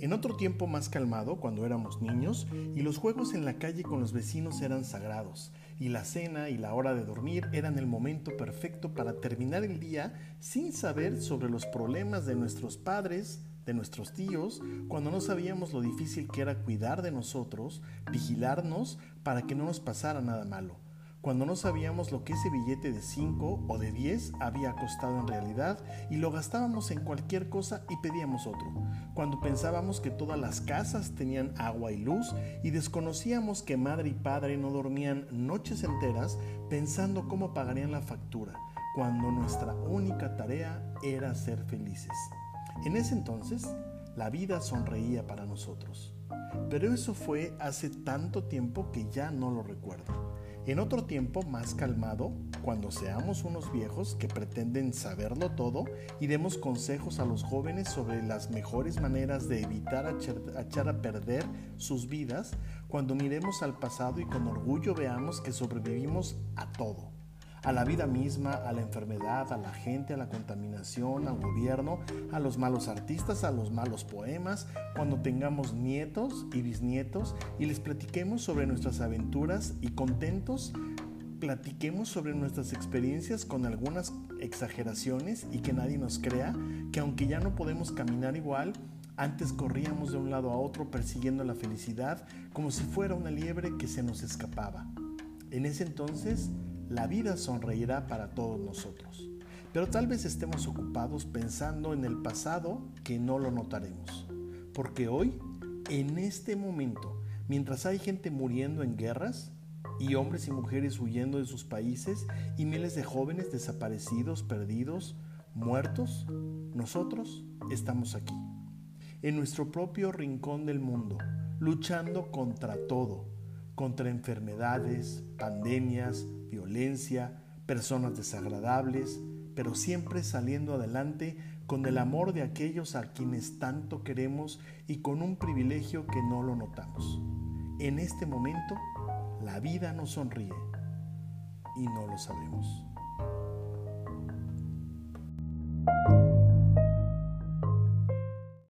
En otro tiempo más calmado, cuando éramos niños, y los juegos en la calle con los vecinos eran sagrados, y la cena y la hora de dormir eran el momento perfecto para terminar el día sin saber sobre los problemas de nuestros padres, de nuestros tíos, cuando no sabíamos lo difícil que era cuidar de nosotros, vigilarnos para que no nos pasara nada malo cuando no sabíamos lo que ese billete de 5 o de 10 había costado en realidad y lo gastábamos en cualquier cosa y pedíamos otro, cuando pensábamos que todas las casas tenían agua y luz y desconocíamos que madre y padre no dormían noches enteras pensando cómo pagarían la factura, cuando nuestra única tarea era ser felices. En ese entonces, la vida sonreía para nosotros. Pero eso fue hace tanto tiempo que ya no lo recuerdo. En otro tiempo más calmado, cuando seamos unos viejos que pretenden saberlo todo y demos consejos a los jóvenes sobre las mejores maneras de evitar echar a perder sus vidas, cuando miremos al pasado y con orgullo veamos que sobrevivimos a todo a la vida misma, a la enfermedad, a la gente, a la contaminación, al gobierno, a los malos artistas, a los malos poemas, cuando tengamos nietos y bisnietos y les platiquemos sobre nuestras aventuras y contentos platiquemos sobre nuestras experiencias con algunas exageraciones y que nadie nos crea que aunque ya no podemos caminar igual, antes corríamos de un lado a otro persiguiendo la felicidad como si fuera una liebre que se nos escapaba. En ese entonces la vida sonreirá para todos nosotros. Pero tal vez estemos ocupados pensando en el pasado que no lo notaremos. Porque hoy, en este momento, mientras hay gente muriendo en guerras, y hombres y mujeres huyendo de sus países, y miles de jóvenes desaparecidos, perdidos, muertos, nosotros estamos aquí, en nuestro propio rincón del mundo, luchando contra todo, contra enfermedades, pandemias, violencia, personas desagradables, pero siempre saliendo adelante con el amor de aquellos a quienes tanto queremos y con un privilegio que no lo notamos. En este momento, la vida nos sonríe y no lo sabemos.